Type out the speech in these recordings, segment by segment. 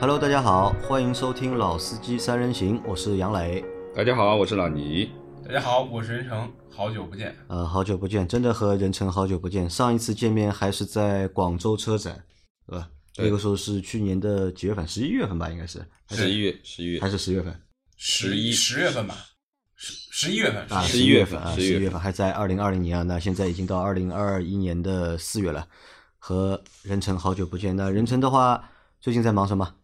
Hello，大家好，欢迎收听《老司机三人行》，我是杨磊。大家好，我是老倪。大家好，我是任成，好久不见。呃，好久不见，真的和任成好久不见。上一次见面还是在广州车展，对吧？对那个时候是去年的几月份？十一月份吧，应该是十一月，十一月还是十月份？十一十月份吧，十十一月份，啊，11一月份啊，11月份十一月份还在二零二零年啊，那现在已经到二零二一年的四月了，和任成好久不见。那任成的话，最近在忙什么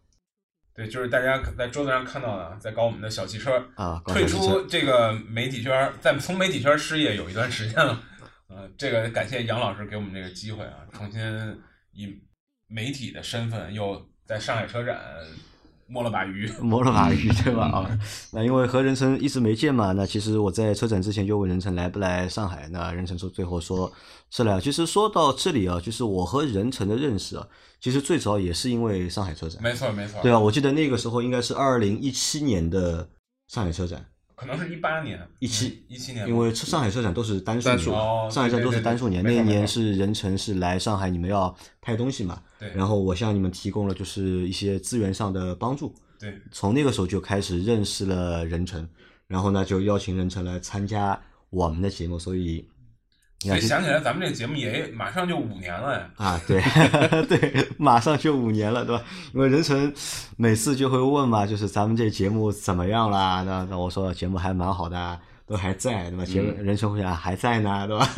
对，就是大家在桌子上看到的，在搞我们的小汽车，啊？退出这个媒体圈儿，在从媒体圈儿失业有一段时间了。呃，这个感谢杨老师给我们这个机会啊，重新以媒体的身份又在上海车展摸了把鱼。摸了把鱼，对吧？啊，那因为和任成一直没见嘛，那其实我在车展之前就问任成来不来上海，那任成说最后说是来。其实说到这里啊，就是我和任成的认识啊，其实最早也是因为上海车展，没错没错，对啊，我记得那个时候应该是二零一七年的上海车展，可能是一八年、一七一七年，因为上海车展都是单数年，哦上海车展都是单数年，那一年是任晨是来上海，你们要拍东西嘛，对，然后我向你们提供了就是一些资源上的帮助。对从那个时候就开始认识了任晨，然后呢就邀请任晨来参加我们的节目，所以所以想起来咱们这个节目也马上就五年了呀。啊，对 对，马上就五年了，对吧？因为任成每次就会问嘛，就是咱们这节目怎么样啦？那那我说节目还蛮好的啊，都还在，对吧？节目任成会讲还在呢，对吧？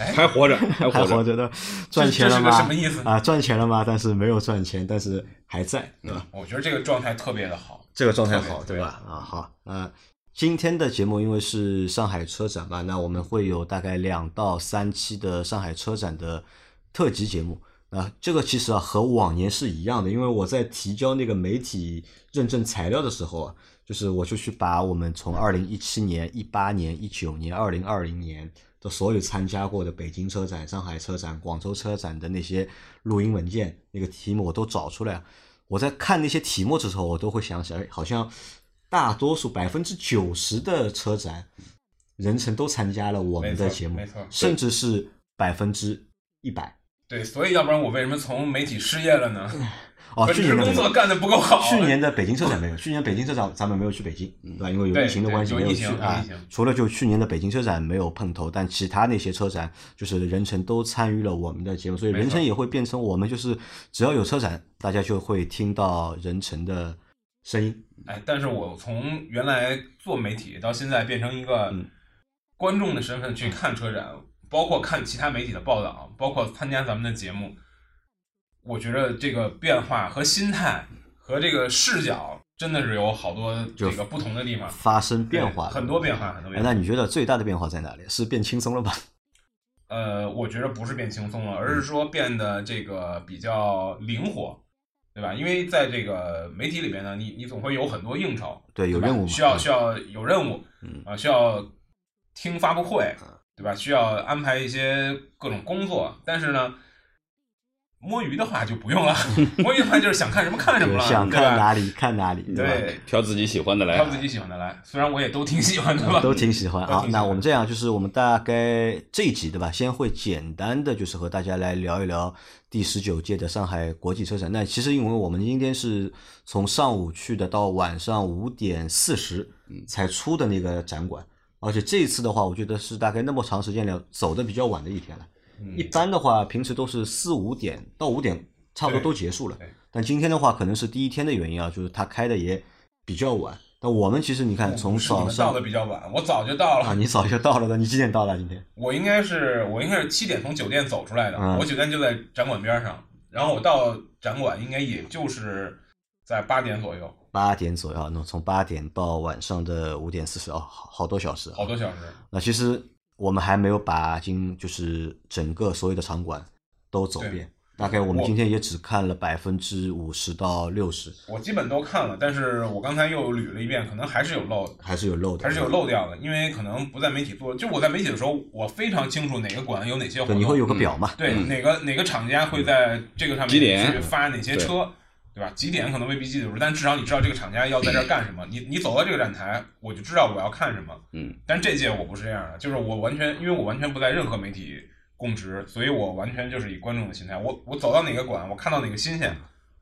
哎，还活着，还活着。还活着的，赚钱了这是吗？个什么意思啊，赚钱了吗？但是没有赚钱，但是还在，对吧？我觉得这个状态特别的好。这个状态好，对吧？啊，好，那今天的节目因为是上海车展嘛，那我们会有大概两到三期的上海车展的特辑节目。啊，这个其实啊和往年是一样的，因为我在提交那个媒体认证材料的时候啊，就是我就去把我们从二零一七年、一八年、一九年、二零二零年的所有参加过的北京车展、上海车展、广州车展的那些录音文件、那个题目我都找出来。我在看那些题目的时候，我都会想起来，好像大多数百分之九十的车展，人成都参加了我们的节目没错，甚至是百分之一百。对，所以要不然我为什么从媒体失业了呢？哦，去年的工作干得不够好。去年的北京车展没有，去年北京车展咱们没有去北京，对吧？因为有疫情的关系疫没有去啊。除了就去年的北京车展没有碰头，但其他那些车展就是人成都参与了我们的节目，所以没错任成也会变成我们就是只要有车展，大家就会听到人成的声音。哎，但是我从原来做媒体到现在变成一个嗯观众的身份去看车展，包括看其他媒体的报道，包括参加咱们的节目，我觉得这个变化和心态和这个视角真的是有好多这个不同的地方，发生变化，很多变化，很多哎，变化。那你觉得最大的变化在哪里？是变轻松了吧？呃，我觉得不是变轻松了，而是说变得这个比较灵活，对吧？因为在这个媒体里边呢，你你总会有很多应酬，对，有任务需要需要有任务，嗯。啊，需要听发布会，对吧？需要安排一些各种工作，但是呢，摸鱼的话就不用了，摸鱼的话就是想看什么看什么了，想？看哪里看哪里，对，挑自己喜欢的来。挑自己喜欢的来，虽然我也都挺喜欢的吧，都挺喜欢。好，都挺喜欢那我们这样，就是我们大概这一集对吧？先会简单的就是和大家来聊一聊第十九届的上海国际车展。那其实因为我们今天是从上午去的，到晚上五点四十才出的那个展馆，而且这一次的话，我觉得是大概那么长时间了，走的比较晚的一天了。嗯一般的话，平时都是四五点到五点，差不多都结束了。但今天的话，可能是第一天的原因啊，就是它开的也比较晚。那我们其实你看，从早上到的比较晚，我早就到了。啊，你早就到了的，你几点到的？今天我应该是我应该是七点从酒店走出来的，嗯我酒店就在展馆边上，然后我到展馆应该也就是在八点左右，八点左右，那从八点到晚上的五点四十，哦，好好多小时啊。好多小时。那其实我们还没有把今就是整个所有的场馆都走遍，大概我们今天也只看了百分之五十到六十，我基本都看了，但是我刚才又捋了一遍，可能还是有漏的，还是有漏的，还是有漏掉的，因为可能不在媒体做。就我在媒体的时候，我非常清楚哪个馆有哪些活对，动，你会有个表嘛？对、嗯哪个哪个厂家会在这个上面去发哪些车，对吧？几点可能未必记得住，但至少你知道这个厂家要在这儿干什么。你你走到这个展台，我就知道我要看什么。嗯，但这届我不是这样的，就是我完全因为我完全不在任何媒体供职，所以我完全就是以观众的心态，我我走到哪个馆，我看到哪个新鲜，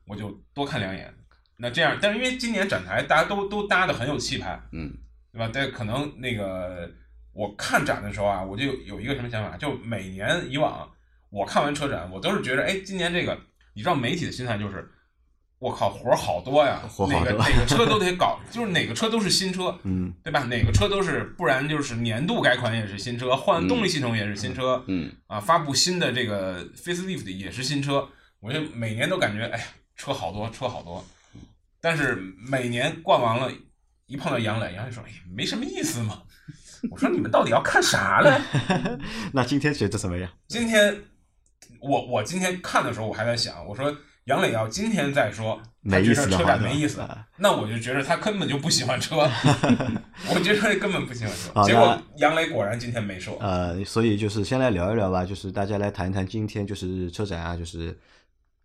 我就多看两眼。那这样，但是因为今年展台大家都都搭的很有气派，嗯，对吧？但可能那个我看展的时候啊，我就有一个什么想法，就每年以往我看完车展，我都是觉得，哎，今年这个，你知道媒体的心态就是，我靠，活儿好多呀，哪个哪个车都得搞，就是哪个车都是新车，嗯，对吧？哪个车都是，不然就是年度改款也是新车，换动力系统也是新车，嗯，啊，发布新的这个 facelift 也是新车，我就每年都感觉，哎呀，车好多，车好多。但是每年逛完了，一碰到杨磊，杨磊说：“哎，没什么意思嘛。”我说：“你们到底要看啥嘞？”那今天觉得怎么样？今天我我今天看的时候，我还在想，我说杨磊要今天再说，没意思车展没意思，那我就觉得他根本就不喜欢车。我觉得根本不喜欢车。结果杨磊果然今天没说。呃，所以就是先来聊一聊吧，就是大家来谈一谈今天就是车展啊，就是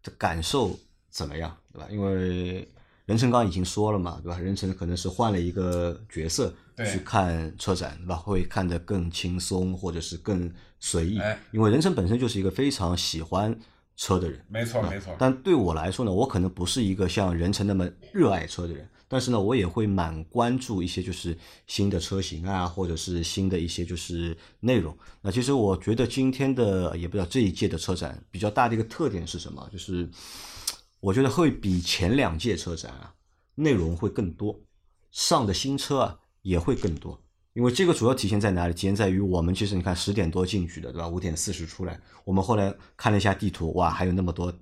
的感受怎么样，对吧？因为任成刚已经说了嘛，对吧？任成可能是换了一个角色去看车展，对吧？会看得更轻松，或者是更随意。因为任成本身就是一个非常喜欢车的人，没错没错。但对我来说呢，我可能不是一个像任成那么热爱车的人，但是呢，我也会蛮关注一些就是新的车型啊，或者是新的一些就是内容。那其实我觉得今天的也不知道这一届的车展比较大的一个特点是什么，就是。我觉得会比前两届车展啊内容会更多，上的新车啊也会更多。因为这个主要体现在哪里？体现在于我们其实你看十点多进去的，对吧？五点四十出来，我们后来看了一下地图，哇，还有那么多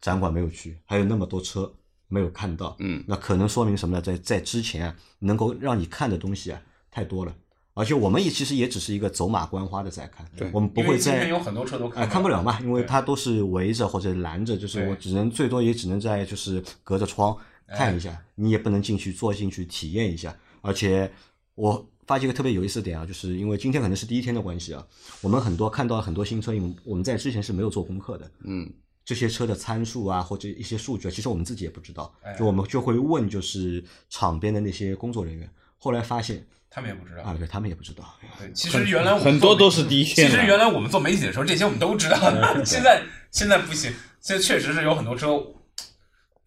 展馆没有去，还有那么多车没有看到。嗯，那可能说明什么呢？在在之前啊，能够让你看的东西啊太多了。而且我们也其实也只是一个走马观花的在看，我们不会在有很多车都看看不了嘛，因为它都是围着或者拦着，就是我只能最多也只能在就是隔着窗看一下，你也不能进去坐进去体验一下。而且我发现一个特别有意思的点啊，就是因为今天可能是第一天的关系啊，我们很多看到很多新车，因为我们在之前是没有做功课的，嗯，这些车的参数啊或者一些数据，其实我们自己也不知道，就我们就会问就是场边的那些工作人员，后来发现。他们也不知道啊，对他们也不知道。对，其实原来我们很多都是第一天。其实原来我们做媒体的时候，这些我们都知道。现在现在不行，现在确实是有很多车，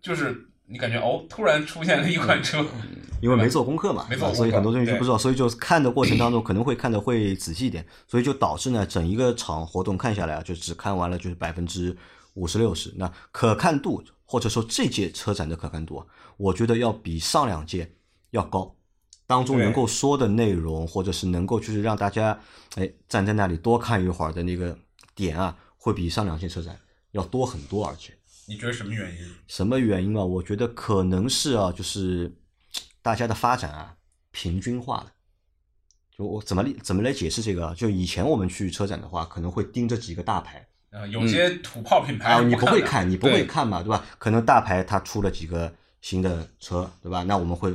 就是你感觉哦，突然出现了一款车，因为没做功课嘛，没做所以很多东西就不知道，所以就看的过程当中 可能会看的会仔细一点，所以就导致呢，整一个场活动看下来啊，就只看完了就是百分之五十六十。那可看度或者说这届车展的可看度啊，我觉得要比上两届要高。当中能够说的内容，或者是能够就是让大家哎站在那里多看一会儿的那个点啊，会比上两届车展要多很多。而且，你觉得什么原因？什么原因啊？我觉得可能是啊，就是大家的发展啊平均化了。就我怎么怎么来解释这个？就以前我们去车展的话，可能会盯着几个大牌啊，有些土炮品牌啊，你不会看，你不会看嘛，对吧？可能大牌它出了几个新的车，对吧？那我们会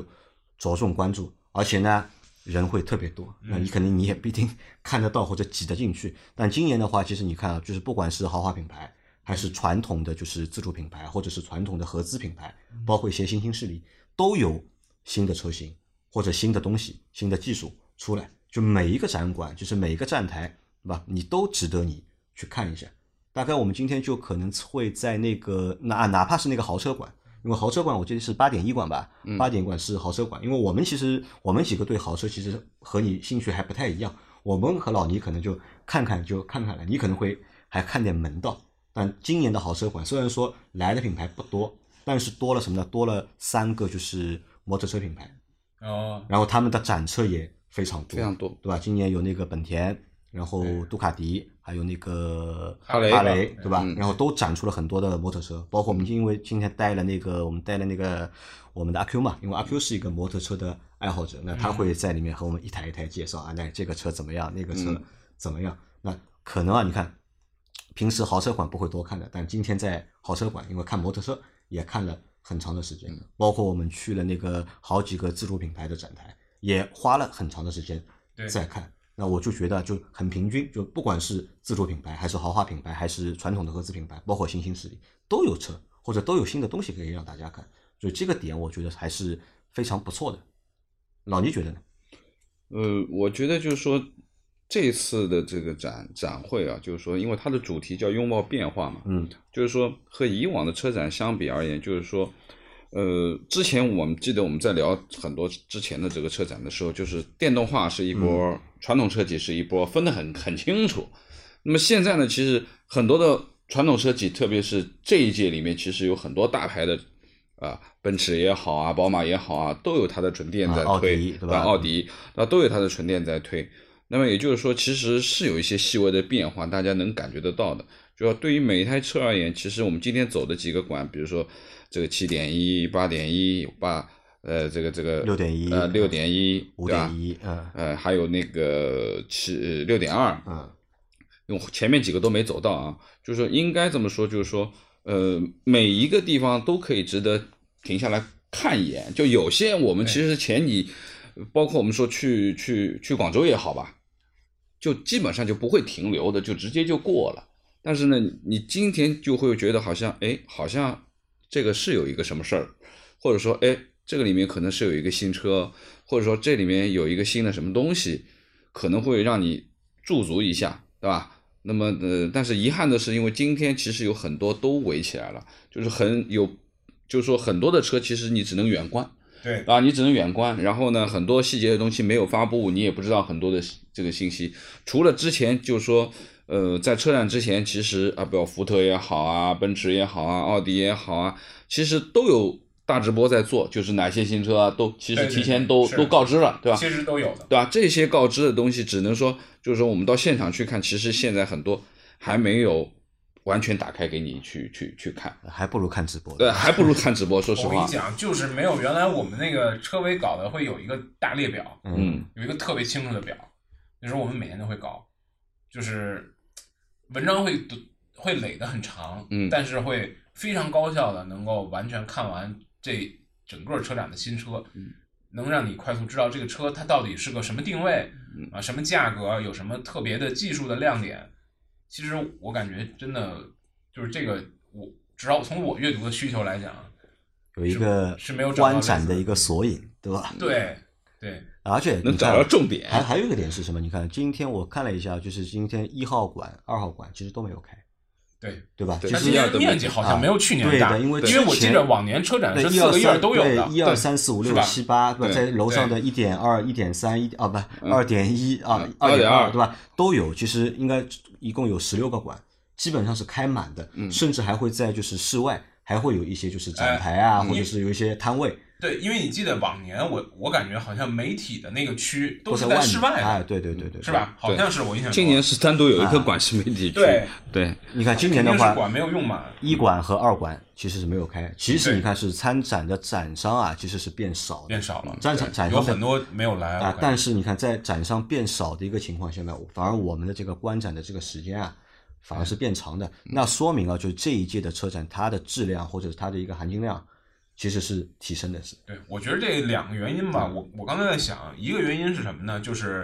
着重关注。而且呢，人会特别多，那你肯定你也不一定 看得到或者挤得进去。但今年的话，其实你看啊，就是不管是豪华品牌，还是传统的就是自主品牌，或者是传统的合资品牌，包括一些新兴势力，都有新的车型或者新的东西、新的技术出来。就每一个展馆，就是每一个站台，对吧？你都值得你去看一下。大概我们今天就可能会在那个哪哪怕是那个豪车馆。因为豪车馆我记得是八点一馆吧，八点馆是豪车馆。因为我们其实我们几个对豪车其实和你兴趣还不太一样，我们和老倪可能就看看就看看了，你可能会还看点门道。但今年的豪车馆虽然说来的品牌不多，但是多了什么呢？多了三个就是摩托车品牌，哦，然后他们的展车也非常多，非常多，对吧？今年有那个本田。然后杜卡迪还有那个哈雷，哈雷对吧？然后都展出了很多的摩托车，包括我们因为今天带了那个我们带了那个我们的阿 Q 嘛，因为阿 Q 是一个摩托车的爱好者，那他会在里面和我们一台一台介绍啊，那这个车怎么样，那个车怎么样？那可能啊，你看平时豪车馆不会多看的，但今天在豪车馆，因为看摩托车也看了很长的时间，包括我们去了那个好几个自主品牌的展台，也花了很长的时间在看。那我就觉得就很平均，就不管是自主品牌，还是豪华品牌，还是传统的合资品牌，包括新兴势力，都有车或者都有新的东西可以让大家看，所以这个点我觉得还是非常不错的。老倪觉得呢？呃，我觉得就是说，这次的这个展展会啊，就是说，因为它的主题叫拥抱变化嘛，嗯，就是说和以往的车展相比而言，就是说，呃，之前我们记得我们在聊很多之前的这个车展的时候，就是电动化是一波，传统车企是一波，分得很很清楚。那么现在呢，其实很多的传统车企，特别是这一届里面，其实有很多大牌的。啊，奔驰也好啊，宝马也好啊，都有它的纯电在推，对吧？奥迪那都有它的纯电在推。那么也就是说，其实是有一些细微的变化，大家能感觉得到的。就要对于每一台车而言，其实我们今天走的几个馆，比如说这个七点一、八点一、八呃，这个这个六点一呃六点一、五点一，嗯呃，还有那个七六点二，嗯，用前面几个都没走到啊。就是说，应该这么说，就是说，呃，每一个地方都可以值得。停下来看一眼，就有些我们其实前几，包括我们说去去去广州也好吧，就基本上就不会停留的，就直接就过了。但是呢，你今天就会觉得好像，哎，好像这个是有一个什么事儿，或者说，哎，这个里面可能是有一个新车，或者说这里面有一个新的什么东西，可能会让你驻足一下，对吧？那么，呃，但是遗憾的是，因为今天其实有很多都围起来了，就是很有。就是说，很多的车其实你只能远观，对啊，你只能远观。然后呢，很多细节的东西没有发布，你也不知道很多的这个信息。除了之前就是说，呃，在车展之前，其实啊，不要福特也好啊，奔驰也好啊，奥迪也好啊，其实都有大直播在做，就是哪些新车啊，都其实提前都都告知了，对吧？其实都有的，对吧？这些告知的东西，只能说就是说，我们到现场去看，其实现在很多还没有。完全打开给你去去去看，还不如看直播。对，还不如看直播。说实话，我跟你讲，就是没有原来我们那个车尾搞的会有一个大列表，嗯，有一个特别清楚的表。那时候我们每年都会搞，就是文章会会垒得很长，嗯，但是会非常高效的能够完全看完这整个车展的新车，嗯，能让你快速知道这个车它到底是个什么定位，啊，什么价格，有什么特别的技术的亮点。其实我感觉真的就是这个，我只要从我阅读的需求来讲，有一个是没有观展的一个索引，对吧？对对，而且能找到重点。还还有一个点是什么？你看今天我看了一下，就是今天一号馆、二号馆其实都没有开，对对吧？其实面积好像没有去年大，因为因为我记得往年车展是四个院都有的，一二三四五六七八，不在楼上的一点二、一点三、一啊不二点一啊二点二对吧？都有，其实应该。一共有十六个馆，基本上是开满的，甚至还会在就是室外还会有一些就是展台啊，或者是有一些摊位。对，因为你记得往年我我感觉好像媒体的那个区都是在室外的，对对对对，是吧？好像是我印象。今年是单独有一个馆是媒体区。对对，你看今年的话，馆没有用满，一馆和二馆其实是没有开。其实你看是参展的展商啊，其实是变少，变少了。展场展商有很多没有来啊，但是你看在展商变少的一个情况下呢，反而我们的这个观展的这个时间啊。反而是变长的，那说明啊，就是这一届的车展，它的质量或者是它的一个含金量，其实是提升的。是，对，我觉得这两个原因吧，我我刚才在想，一个原因是什么呢？就是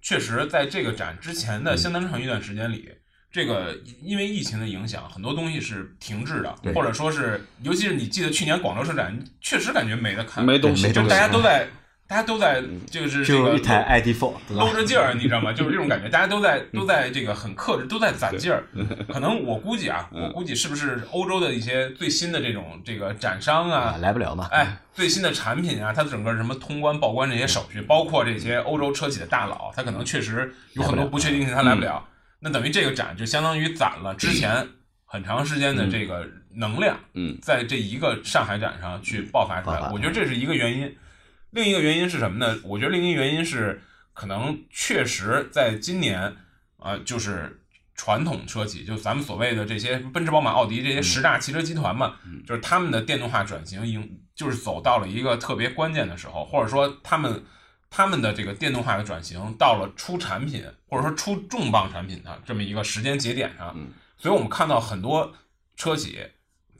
确实在这个展之前的相当长一段时间里，这个因为疫情的影响，很多东西是停滞的，或者说是，尤其是你记得去年广州车展，确实感觉没得看，没东西，就大家都在。大家都在就是这个一台 ID.4 搂着劲儿，你知道吗？就是这种 感觉，大家都在都在这个很克制，都在攒劲儿。可能我估计啊，我估计是不是欧洲的一些最新的这种这个展商啊，来不了嘛？哎，最新的产品啊，它整个什么通关报关这些手续，包括这些欧洲车企的大佬，他可能确实有很多不确定性，他来不了。那等于这个展就相当于攒了之前很长时间的这个能量，嗯，在这一个上海展上去爆发出来。我觉得这是一个原因。另一个原因是什么呢？我觉得另一个原因是，可能确实在今年，啊，就是传统车企，就咱们所谓的这些奔驰、宝马、奥迪这些十大汽车集团嘛，就是他们的电动化转型，应就是走到了一个特别关键的时候，或者说他们他们的这个电动化的转型到了出产品或者说出重磅产品的这么一个时间节点上，所以我们看到很多车企，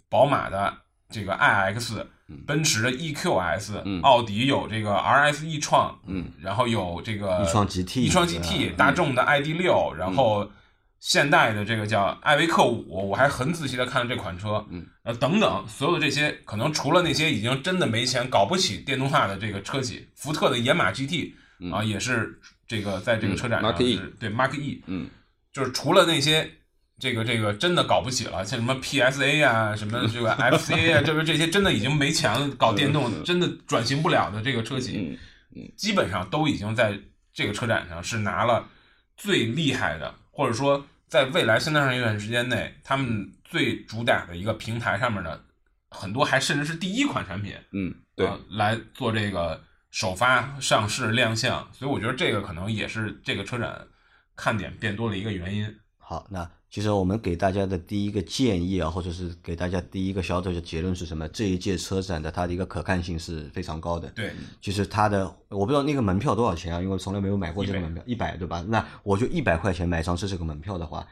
宝马的这个 iX。奔驰的 EQS，奥迪有这个 RS e 创，嗯，然后有这个易创 GT，易创 GT，大众的 ID 六，然后现代的这个叫艾维克五，我还很仔细的看了这款车，嗯，呃等等，所有的这些可能除了那些已经真的没钱搞不起电动化的这个车企，福特的野马 GT 啊，也是这个在这个车展上嗯，Mark E 是对 Mark E，嗯，就是除了那些这个这个真的搞不起了，像什么 PSA 啊，什么这个 FCA 啊，这个这些真的已经没钱了，搞电动真的转型不了的这个车企，嗯基本上都已经在这个车展上是拿了最厉害的，或者说在未来相当长一段时间内，他们最主打的一个平台上面的很多还甚至是第一款产品，嗯，对，啊来做这个首发、上市、亮相，所以我觉得这个可能也是这个车展看点变多的一个原因。好，那其实我们给大家的第一个建议啊，或者是给大家第一个小小的结论是什么？这一届车展的它的一个可看性是非常高的。对，其实它的我不知道那个门票多少钱啊，因为从来没有买过这个门票，一百对吧？那我就一百块钱买张这这个门票的话，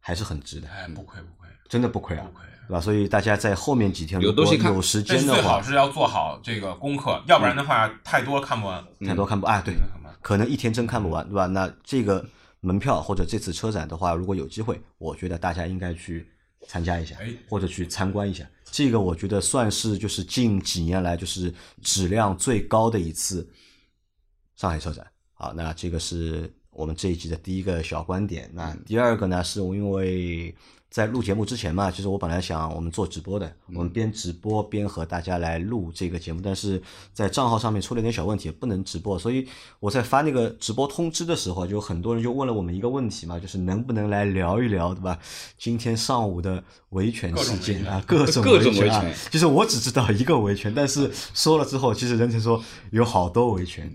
还是很值的，哎，不亏不亏真的不亏啊不，亏。对吧？所以大家在后面几天如果有东西看有时间的话，最好是要做好这个功课，要不然的话太多看不完。太多看不啊，对可能一天真看不完，对吧？那这个门票或者这次车展的话，如果有机会，我觉得大家应该去参加一下哎，或者去参观一下。这个我觉得算是就是近几年来就是质量最高的一次上海车展。好，那这个是我们这一集的第一个小观点。那第二个呢，是因为在录节目之前嘛，其实我本来想我们做直播的，我们边直播边和大家来录这个节目，但是在账号上面出了点小问题，不能直播，所以我在发那个直播通知的时候，就很多人就问了我们一个问题嘛，就是能不能来聊一聊，对吧？今天上午的维权事件啊，各种各种维权其实我只知道一个维权，但是说了之后，其实人成说有好多维权，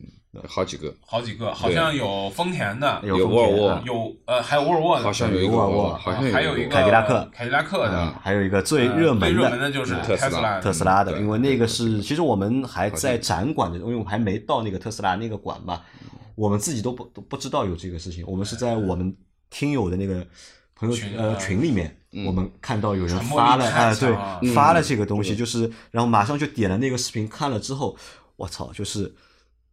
好几个，好几个，好像有丰田的，有沃尔沃啊有呃还有沃尔沃的，好像有一个沃尔沃好像还有一个凯迪拉克凯迪拉克的嗯，还有一个最热门最热的门的就是特斯拉，特斯拉的，因为那个是，其实我们还在展馆的，因为我们还没到那个特斯拉那个馆嘛，我们自己都不都不知道有这个事情，我们是在我们听友的那个朋友呃群里面，我们看到有人发了力太啊，对，发了这个东西，就是然后马上就点了那个视频，看了之后，我操，就是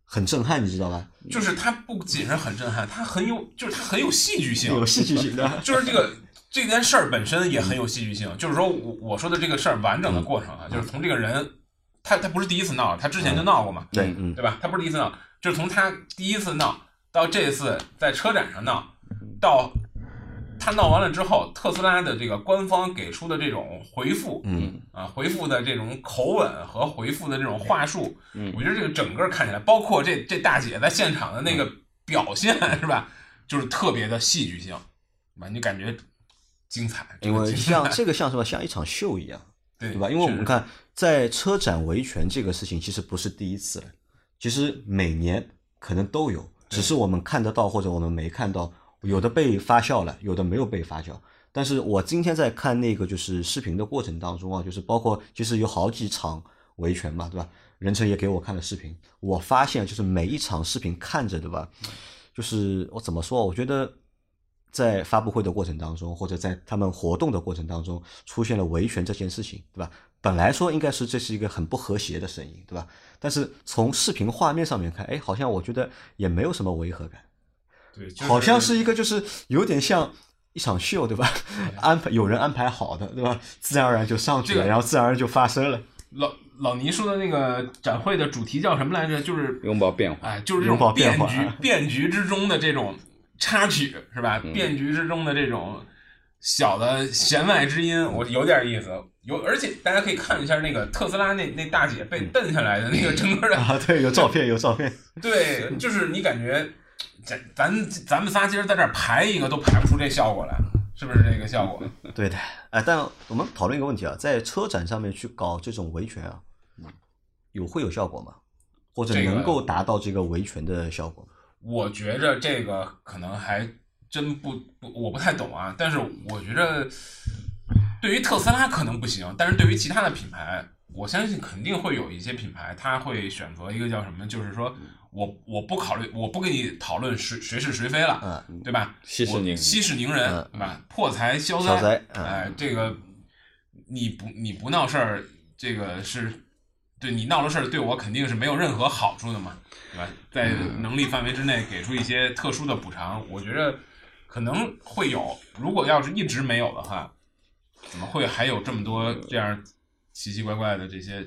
很震撼，你知道吧？就是它不仅是很震撼，它很有，就是它很有戏剧性，有戏剧性的，就是这个这件事儿本身也很有戏剧性。就是说我我说的这个事儿完整的过程啊，就是从这个人，他他不是第一次闹，他之前就闹过嘛，对，嗯，对吧？他不是第一次闹，就是从他第一次闹到这次在车展上闹，到他闹完了之后，特斯拉的这个官方给出的这种回复，嗯啊，回复的这种口吻和回复的这种话术，嗯我觉得这个整个看起来，包括这这大姐在现场的那个表现，是吧？就是特别的戏剧性，是吧？你感觉精彩，因为像这个像什么，像一场秀一样。对对吧？因为我们看，在车展维权这个事情，其实不是第一次了，其实每年可能都有，只是我们看得到或者我们没看到，有的被发酵了，有的没有被发酵。但是我今天在看那个就是视频的过程当中啊，就是包括其实有好几场维权嘛，对吧？任成也给我看了视频，我发现就是每一场视频看着，对吧？就是我怎么说？我觉得在发布会的过程当中，或者在他们活动的过程当中，出现了维权这件事情，对吧？本来说应该是这是一个很不和谐的声音，对吧？但是从视频画面上面看，哎，好像我觉得也没有什么违和感，对，就好像是一个就是有点像一场秀，对吧？安排有人安排好的，对吧？自然而然就上去了，这个然后自然而然就发生了。老老倪说的那个展会的主题叫什么来着？就是拥抱变化，哎，就是这拥抱种变局变化啊 变局之中的这种插曲，是吧？嗯变局之中的这种小的弦外之音，我有点意思。有，而且大家可以看一下那个特斯拉那那大姐被蹬下来的那个整个的，啊，对，有照片，有照片。对，就是你感觉咱咱咱们仨今儿在这儿排一个都排不出这效果来，是不是这个效果？对的，哎，但我们讨论一个问题啊，在车展上面去搞这种维权啊，有会有效果吗？或者能够达到这个维权的效果吗？我觉着这个可能还真不不，我不太懂啊。但是我觉着，对于特斯拉可能不行，但是对于其他的品牌，我相信肯定会有一些品牌，他会选择一个叫什么，就是说我我不考虑，我不跟你讨论谁谁是谁非了，嗯，对吧？我息事宁人息事宁人嗯，对吧？破财消消灾嗯哎，这个你不你不闹事儿，这个是对你闹了事儿，对我肯定是没有任何好处的嘛，对吧？在能力范围之内给出一些特殊的补偿，我觉着可能会有。如果要是一直没有的话，怎么会还有这么多这样奇奇怪怪的这些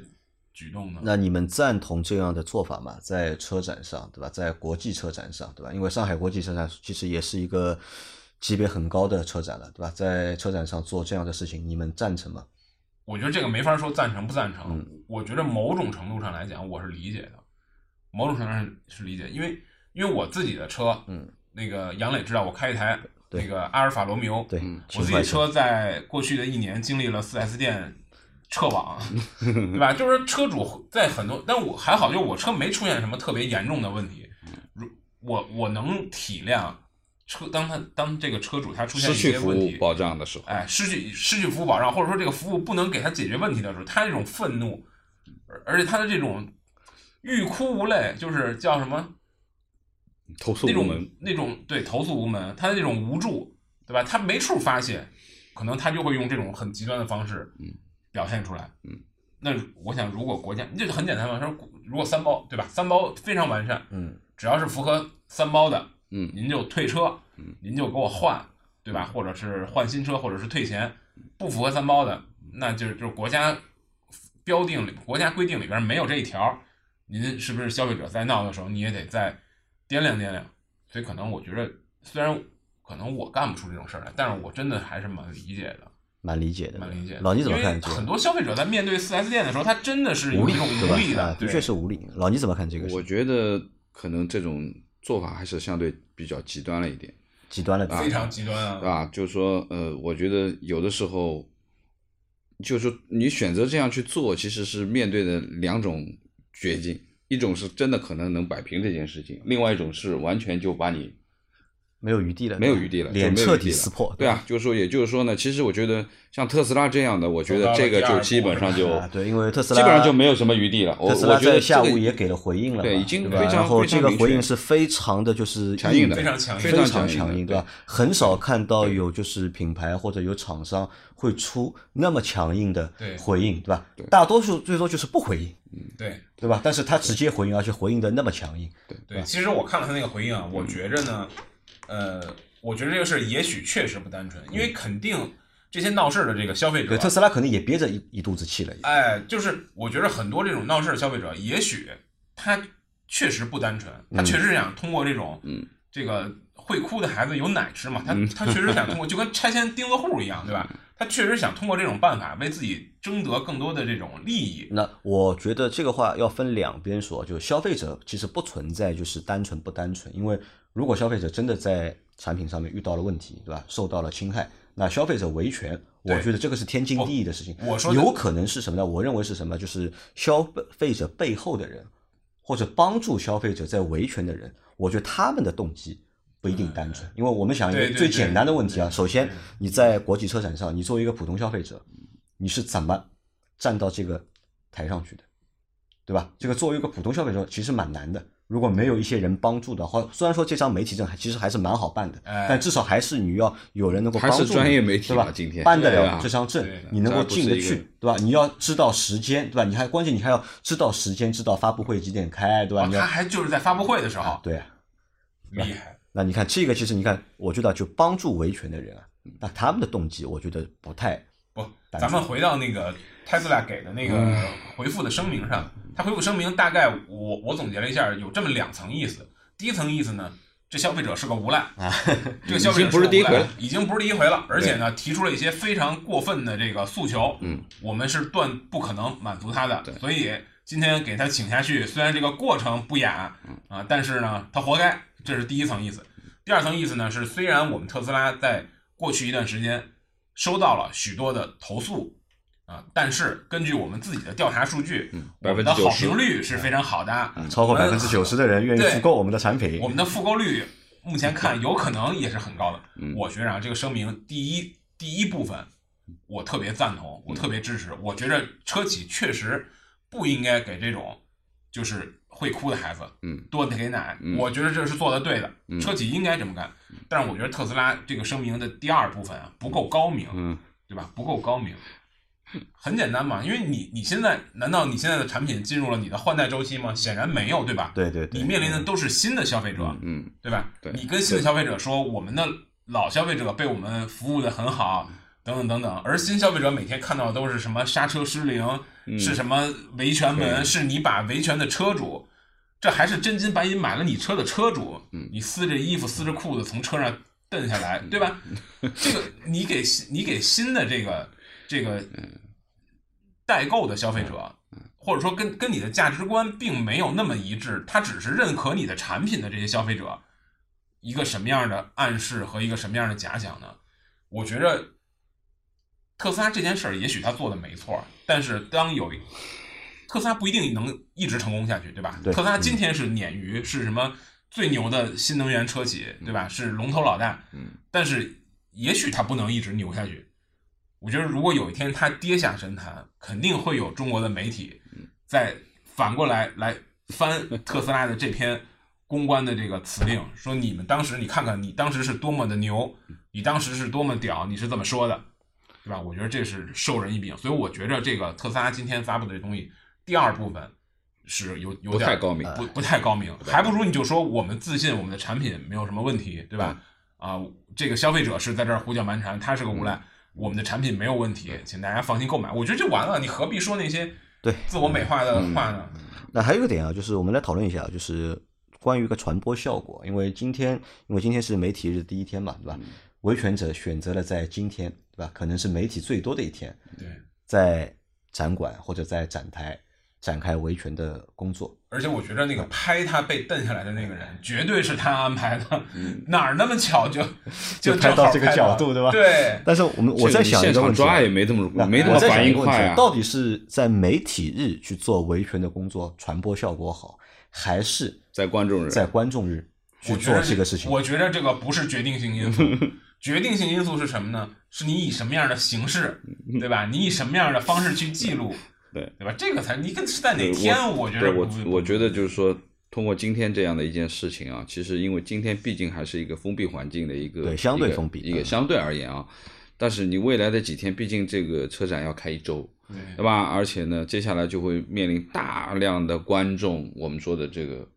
举动呢？那你们赞同这样的做法吗？在车展上，对吧？在国际车展上，对吧？因为上海国际车展其实也是一个级别很高的车展了，对吧？在车展上做这样的事情，你们赞成吗？我觉得这个没法说赞成不赞成。嗯我觉得某种程度上来讲，我是理解的，某种程度上是理解，因为因为我自己的车，嗯，那个杨磊知道我开一台那个阿尔法罗密欧，对，嗯我自己车在过去的一年经历了 4S 店撤网，对吧？就是车主在很多，但我还好，就是我车没出现什么特别严重的问题。如我我能体谅车，当他当这个车主他出现一失去服务些问题，保障的时候，哎，失去失去服务保障，或者说这个服务不能给他解决问题的时候，他这种愤怒，而而且他的这种欲哭无泪，就是叫什么投诉那种无门，那种对投诉无门，他的这种无助，对吧？他没处发泄，可能他就会用这种很极端的方式，嗯，表现出来，嗯。那我想，如果国家这就很简单嘛，说如果三包对吧？三包非常完善，嗯，只要是符合三包的，嗯您就退车，嗯您就给我换，对吧？或者是换新车，或者是退钱。不符合三包的，那就是就是国家标定里、国家规定里边没有这一条，您是不是消费者在闹的时候，你也得再掂量掂量。所以可能我觉得，虽然可能我干不出这种事儿来，但是我真的还是蛮理解的，蛮理解的。蛮理解的。老倪怎么因为看这个？很多消费者在面对四 S 店的时候，他真的是无力？无力的，啊，的确是无力。老倪怎么看这个事？我觉得可能这种做法还是相对比较极端了一点。极端了点，非常极端啊。啊，就是说，呃，我觉得有的时候，就是说你选择这样去做，其实是面对的两种绝境，一种是真的可能能摆平这件事情，另外一种是完全就把你没有余地了，没有余地了，脸彻底撕破。对啊，就是说，也就是说呢，其实我觉得像特斯拉这样的，我觉得这个就基本上就啊，对，因为特斯拉基本上就没有什么余地了。特斯拉觉得在下午也给了回应了，对已经非常然后非常明确这个回应是非常的就是强硬的非常强硬非非常常强硬，对吧？很少看到有就是品牌或者有厂商会出那么强硬的对回应，对吧？大多数最多就是不回应，对对吧？但是他直接回应，而且回应的那么强硬，对对，其实我看了他那个回应啊，我觉着呢，呃，我觉得这个事儿也许确实不单纯，因为肯定这些闹事儿的这个消费者对，特斯拉肯定也憋着一一肚子气了，哎，就是我觉得很多这种闹事儿的消费者，也许他确实不单纯，他确实想通过这种，嗯，这个会哭的孩子有奶吃嘛，他他确实想通过，就跟拆迁钉子户一样，对吧？他确实想通过这种办法为自己争得更多的这种利益。那我觉得这个话要分两边说，就是消费者其实不存在就是单纯不单纯，因为如果消费者真的在产品上面遇到了问题，对吧？受到了侵害，那消费者维权，我觉得这个是天经地义的事情。我说有可能是什么呢？我认为是什么？就是消费者背后的人，或者帮助消费者在维权的人，我觉得他们的动机。不一定单纯，因为我们想一个最简单的问题啊。首先，你在国际车展上，你作为一个普通消费者，你是怎么站到这个台上去的？对吧？这个作为一个普通消费者，其实蛮难的。如果没有一些人帮助的话，虽然说这张媒体证还其实还是蛮好办的，哎但至少还是你要有人能够帮助你专业媒体对吧？今天办得了这张证你能够进得去对吧？你要知道时间，对吧？你还关键你还要知道时间，知道发布会几点开，对吧？他还就是在发布会的时候，对啊。厉害。那你看这个，其实你看，我觉得就帮助维权的人啊，那他们的动机，我觉得不太咱们回到那个 Tesla 给的那个回复的声明上，他回复声明大概我我总结了一下，有这么两层意思。第一层意思呢，这消费者是个无赖啊，这个消费者不是第一回已经不是第一回了，而且呢，提出了一些非常过分的这个诉求，嗯，我们是断不可能满足他的对，所以今天给他请下去，虽然这个过程不雅啊，但是呢，他活该，这是第一层意思。第二层意思呢是，虽然我们特斯拉在过去一段时间收到了许多的投诉啊，但是根据我们自己的调查数据，嗯我们的好评率是非常好的，超过百分之九十的人愿意对复购我们的产品我。们的复购率目前看有可能也是很高的。嗯我觉着啊，这个声明第一第一部分我特别赞同，我特别支持。我觉着车企确实不应该给这种就是会哭的孩子嗯多给奶，嗯我觉得这是做的对的，嗯车企应该这么干。但是我觉得特斯拉这个声明的第二部分啊不够高明，嗯对吧？不够高明。很简单嘛，因为你你现在难道你现在的产品进入了你的换代周期吗？显然没有，对吧？对对对，你面临的都是新的消费者，嗯对吧？对你跟新的消费者说，我们的老消费者被我们服务的很好，等等等等。而新消费者每天看到的都是什么刹车失灵，是什么维权门，是你把维权的车主，这还是真金白银买了你车的车主，你撕着衣服撕着裤子从车上蹬下来，对吧？这个你给你给新的这个这个代购的消费者。或者说跟跟你的价值观并没有那么一致，他只是认可你的产品的这些消费者，一个什么样的暗示和一个什么样的假想呢？我觉着特斯拉这件事儿，也许他做的没错，但是当有特斯拉不一定能一直成功下去，对吧？特斯拉今天是鲶鱼，是什么最牛的新能源车企，对吧？是龙头老大，嗯，但是也许它不能一直牛下去。我觉得如果有一天它跌下神坛，肯定会有中国的媒体。在反过来来翻特斯拉的这篇公关的这个辞令，说你们当时你看看你当时是多么的牛，你当时是多么屌，你是怎么说的，对吧？我觉得这是授人以柄，所以我觉着这个特斯拉今天发布的这东西，第二部分是有有点不太高明，不不太高明，还不如你就说我们自信我们的产品没有什么问题，对吧？啊，这个消费者是在这儿胡搅蛮缠，他是个无赖，我们的产品没有问题，请大家放心购买，我觉得就完了，你何必说那些？对，自我美化的话呢？那还有一个点啊，就是我们来讨论一下，就是关于一个传播效果。因为今天，因为今天是媒体日第一天嘛，对吧？维权者选择了在今天，对吧？可能是媒体最多的一天，对，在展馆或者在展台。展开维权的工作，而且我觉得那个拍他被蹬下来的那个人，绝对是他安排的，哪儿那么巧就 就拍到这个角度，对吧？对。但是我们我在想一个问题，抓也没这么没这么反应快啊。到底是在媒体日去做维权的工作，传播效果好，还是在观众日在观众日去做这个事情？我觉得这个不是决定性因素，决定性因素是什么呢？是你以什么样的形式，对吧？你以什么样的方式去记录？对对吧？这个才你跟是在哪天？我觉得我我觉得就是说，通过今天这样的一件事情啊，其实因为今天毕竟还是一个封闭环境的一个对相对封闭一个相对而言啊，但是你未来的几天，毕竟这个车展要开一周，对吧？而且呢，接下来就会面临大量的观众，我们说的这个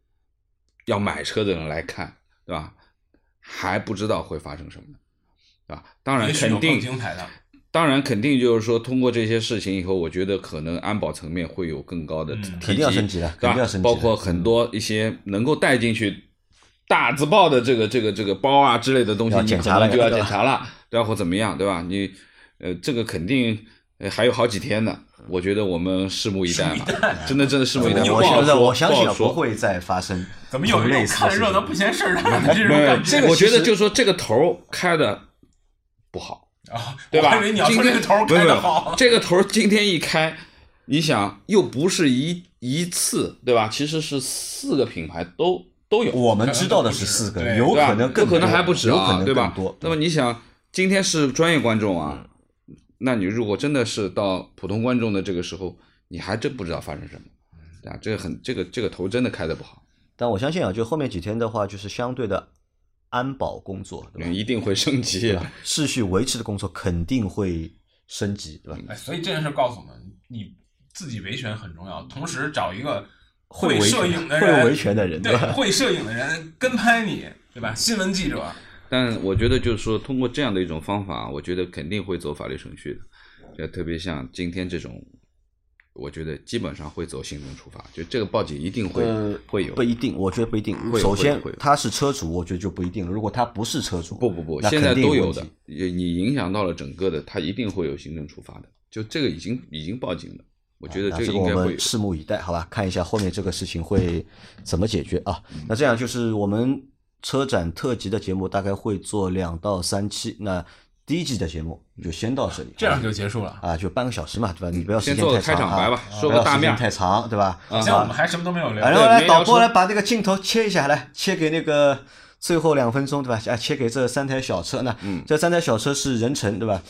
要买车的人来看，对吧？还不知道会发生什么，对吧？当然肯定精彩的。当然，肯定就是说，通过这些事情以后，我觉得可能安保层面会有更高的肯定要升级的，肯定要升级。包括很多一些能够带进去大字报的这个这个这个包啊之类的东西，你可能就要检查了，对吧？或怎么样，对吧？你呃，这个肯定还有好几天呢。我觉得我们拭目以待嘛，真的真的拭目以待。我现在我相信不会再发生。怎么有类看热闹不嫌事儿大的这种感觉？我觉得就是说这个头开的不好。啊，对吧？今天这个头开的好，这个头今天一开，你想又不是一一次，对吧？其实是四个品牌都都有。我们知道的是四个，有可能更可能还不止啊，对吧？那么你想，今天是专业观众啊，那你如果真的是到普通观众的这个时候，你还真不知道发生什么，对吧？这个很，这个这个头真的开的不好。但我相信啊，就后面几天的话，就是相对的。安保工作对吧？一定会升级，秩序维持的工作肯定会升级，对吧？哎，所以这件事告诉我们，你自己维权很重要，同时找一个会摄影的人、会维权的人，对，会摄影的人跟拍你，对吧？新闻记者。但我觉得就是说，通过这样的一种方法，我觉得肯定会走法律程序的，就特别像今天这种。我觉得基本上会走行政处罚，就这个报警一定会会有，不一定，我觉得不一定。首先他是车主，我觉得就不一定。如果他不是车主，不不不，现在都有的。你影响到了整个的，他一定会有行政处罚的。就这个已经已经报警了，我觉得这个应该会。拭目以待，好吧，看一下后面这个事情会怎么解决啊？那这样就是我们车展特辑的节目大概会做两到三期，那。第一季的节目就先到这里，这样就结束了啊，就半个小时嘛，对吧？你不要时间太长啊，不要时间太长，对吧？好像我们还什么都没有聊。来来，导播来把这个镜头切一下，来切给那个最后两分钟，对吧？啊，切给这三台小车，那这三台小车是人成，对吧？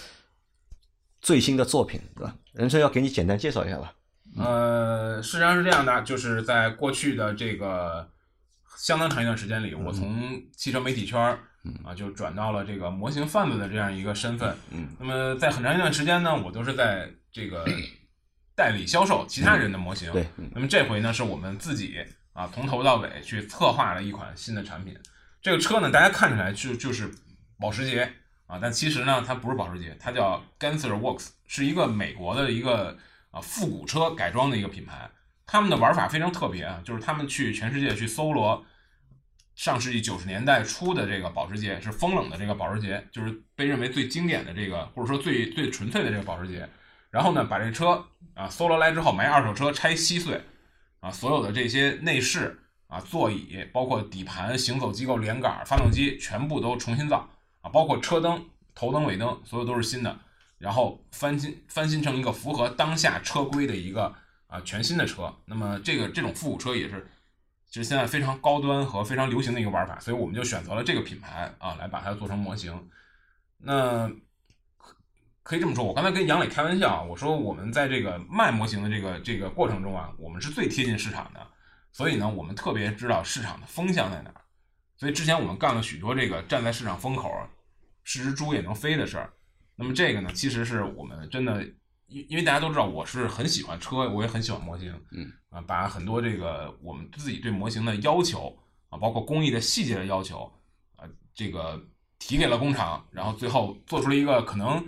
最新的作品，对吧？人成要给你简单介绍一下吧。呃，实际上是这样的，就是在过去的这个相当长一段时间里，我从汽车媒体圈。啊，就转到了这个模型贩子的这样一个身份。嗯，那么在很长一段时间呢，我都是在这个 代理销售其他人的模型。对，那么这回呢，是我们自己啊，从头到尾去策划了一款新的产品。这个车呢，大家看起来就就是保时捷啊，但其实呢，它不是保时捷，它叫 Gensler Works，是一个美国的一个啊复古车改装的一个品牌。他们的玩法非常特别啊，就是他们去全世界去搜罗上世纪九十年代初的这个保时捷，是风冷的这个保时捷，就是被认为最经典的这个，或者说最最纯粹的这个保时捷。然后呢，把这车啊搜罗来之后，买二手车拆稀碎，啊，所有的这些内饰啊、座椅，包括底盘、行走机构、连杆、发动机，全部都重新造啊，包括车灯、头灯、尾灯，所有都是新的，然后翻新翻新成一个符合当下车规的一个啊全新的车。那么这个这种复古车也是，其实现在非常高端和非常流行的一个玩法，所以我们就选择了这个品牌啊来把它做成模型。那可以这么说，我刚才跟杨磊开玩笑，我说我们在这个卖模型的这个这个过程中啊，我们是最贴近市场的，所以呢，我们特别知道市场的风向在哪儿。所以之前我们干了许多这个站在市场风口，是只猪也能飞的事儿。那么这个呢，其实是我们真的，因因为大家都知道我是很喜欢车，我也很喜欢模型，嗯啊，把很多这个我们自己对模型的要求啊，包括工艺的细节的要求啊，这个提给了工厂，然后最后做出了一个可能。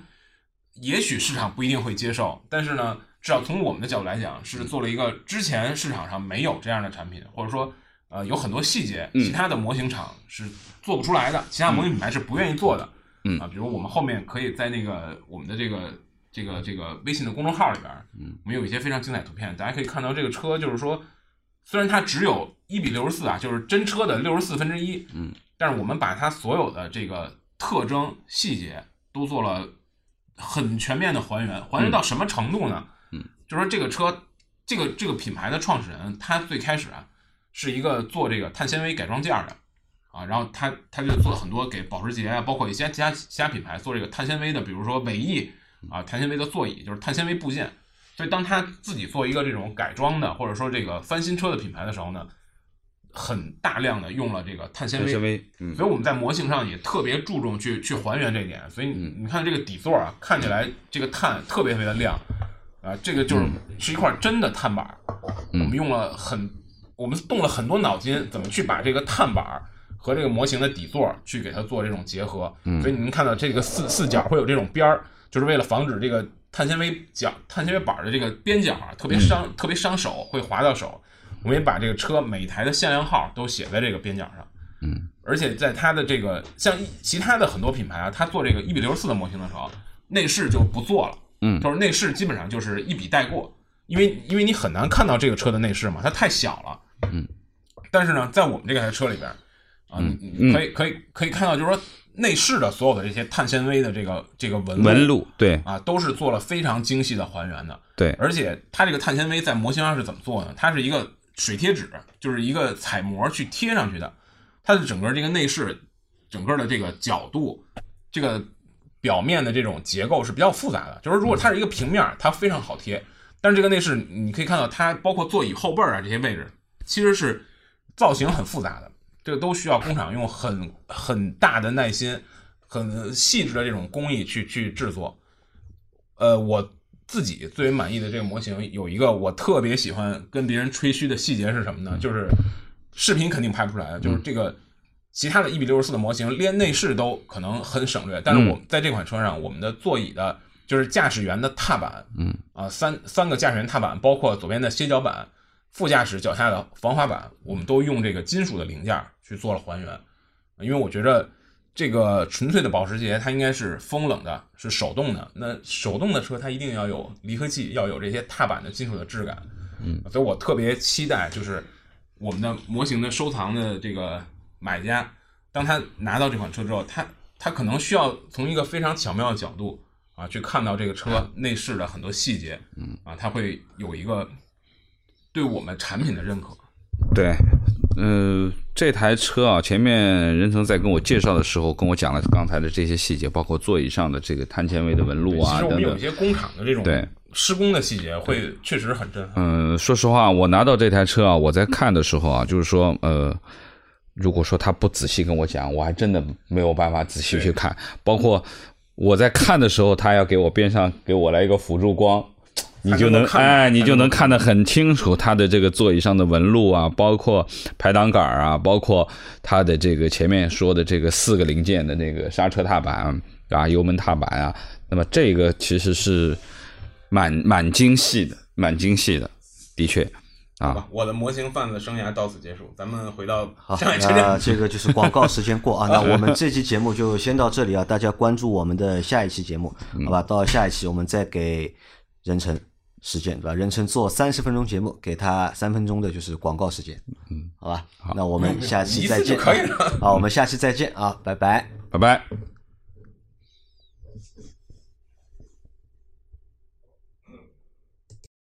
也许市场不一定会接受，但是呢，至少从我们的角度来讲，是做了一个之前市场上没有这样的产品，或者说，呃，有很多细节，其他的模型厂是做不出来的，其他模型品牌是不愿意做的，嗯啊，比如我们后面可以在那个我们的这个这个这个微信的公众号里边，嗯，我们有一些非常精彩图片，大家可以看到这个车，就是说，虽然它只有一比六十四啊，就是真车的六十四分之一，嗯，但是我们把它所有的这个特征细节都做了。很全面的还原，还原到什么程度呢？嗯，就说这个车，这个这个品牌的创始人，他最开始啊是一个做这个碳纤维改装件的啊，然后他他就做了很多给保时捷啊，包括一些其他其他品牌做这个碳纤维的，比如说尾翼啊，碳纤维的座椅，就是碳纤维部件。所以当他自己做一个这种改装的，或者说这个翻新车的品牌的时候呢，很大量的用了这个碳纤维。纤维，嗯，所以我们在模型上也特别注重去去还原这一点，所以你你看这个底座啊，看起来这个碳特别特别的亮，啊，这个就是是一块真的碳板，我们用了很，我们动了很多脑筋，怎么去把这个碳板和这个模型的底座去给它做这种结合，所以你能看到这个四四角会有这种边儿，就是为了防止这个碳纤维角、碳纤维板的这个边角啊特别伤、特别伤手，会划到手。我们也把这个车每台的限量号都写在这个边角上。嗯，而且在它的这个像其他的很多品牌啊，它做这个一比六十四的模型的时候，内饰就不做了。嗯就是内饰基本上就是一笔带过，因为因为你很难看到这个车的内饰嘛，它太小了。嗯，但是呢，在我们这台车里边啊，你可以可以可以看到，就是说内饰的所有的这些碳纤维的这个这个纹纹路，对啊，都是做了非常精细的还原的。对，而且它这个碳纤维在模型上是怎么做呢？它是一个水贴纸，就是一个彩膜去贴上去的。它的整个这个内饰，整个的这个角度，这个表面的这种结构是比较复杂的。就是如果它是一个平面，它非常好贴，但是这个内饰你可以看到，它包括座椅后背啊这些位置，其实是造型很复杂的。这个都需要工厂用很很大的耐心、很细致的这种工艺去去制作。呃，我自己最为满意的这个模型有一个我特别喜欢跟别人吹嘘的细节是什么呢？就是视频肯定拍不出来，就是这个其他的一比六十四的模型连内饰都可能很省略，但是我们在这款车上，我们的座椅的就是驾驶员的踏板，嗯啊三三个驾驶员踏板，包括左边的歇脚板。副驾驶脚下的防滑板，我们都用这个金属的零件去做了还原，因为我觉得这个纯粹的保时捷它应该是风冷的，是手动的。那手动的车它一定要有离合器，要有这些踏板的金属的质感。嗯，所以我特别期待，就是我们的模型的收藏的这个买家，当他拿到这款车之后，他他可能需要从一个非常巧妙的角度啊去看到这个车内饰的很多细节。嗯，啊，他会有一个。对我们产品的认可，对，嗯、这台车啊，前面任成在跟我介绍的时候，跟我讲了刚才的这些细节，包括座椅上的这个碳纤维的纹路啊其实我等等。们有一些工厂的这种对施工的细节，会确实很震撼。嗯，说实话，我拿到这台车啊，我在看的时候啊，就是说，呃，如果说他不仔细跟我讲，我还真的没有办法仔细去看。包括我在看的时候，他要给我边上给我来一个辅助光，你就能看哎，你就能看得得很清楚它的这个座椅上的纹路啊，包括排挡杆啊，包括它的这个前面说的这个四个零件的那个刹车踏板啊、油门踏板啊，那么这个其实是蛮蛮精细的，蛮精细的，的确啊。好吧，我的模型贩子生涯到此结束，咱们回到好，上海车那。这个就是广告时间过啊。那我们这期节目就先到这里啊，大家关注我们的下一期节目，好吧？到下一期我们再给任晨时间，对吧？人称做三十分钟节目，给他三分钟的就是广告时间，嗯，好吧？那我们下期 再见。好，我们下期再见啊，拜拜。拜拜。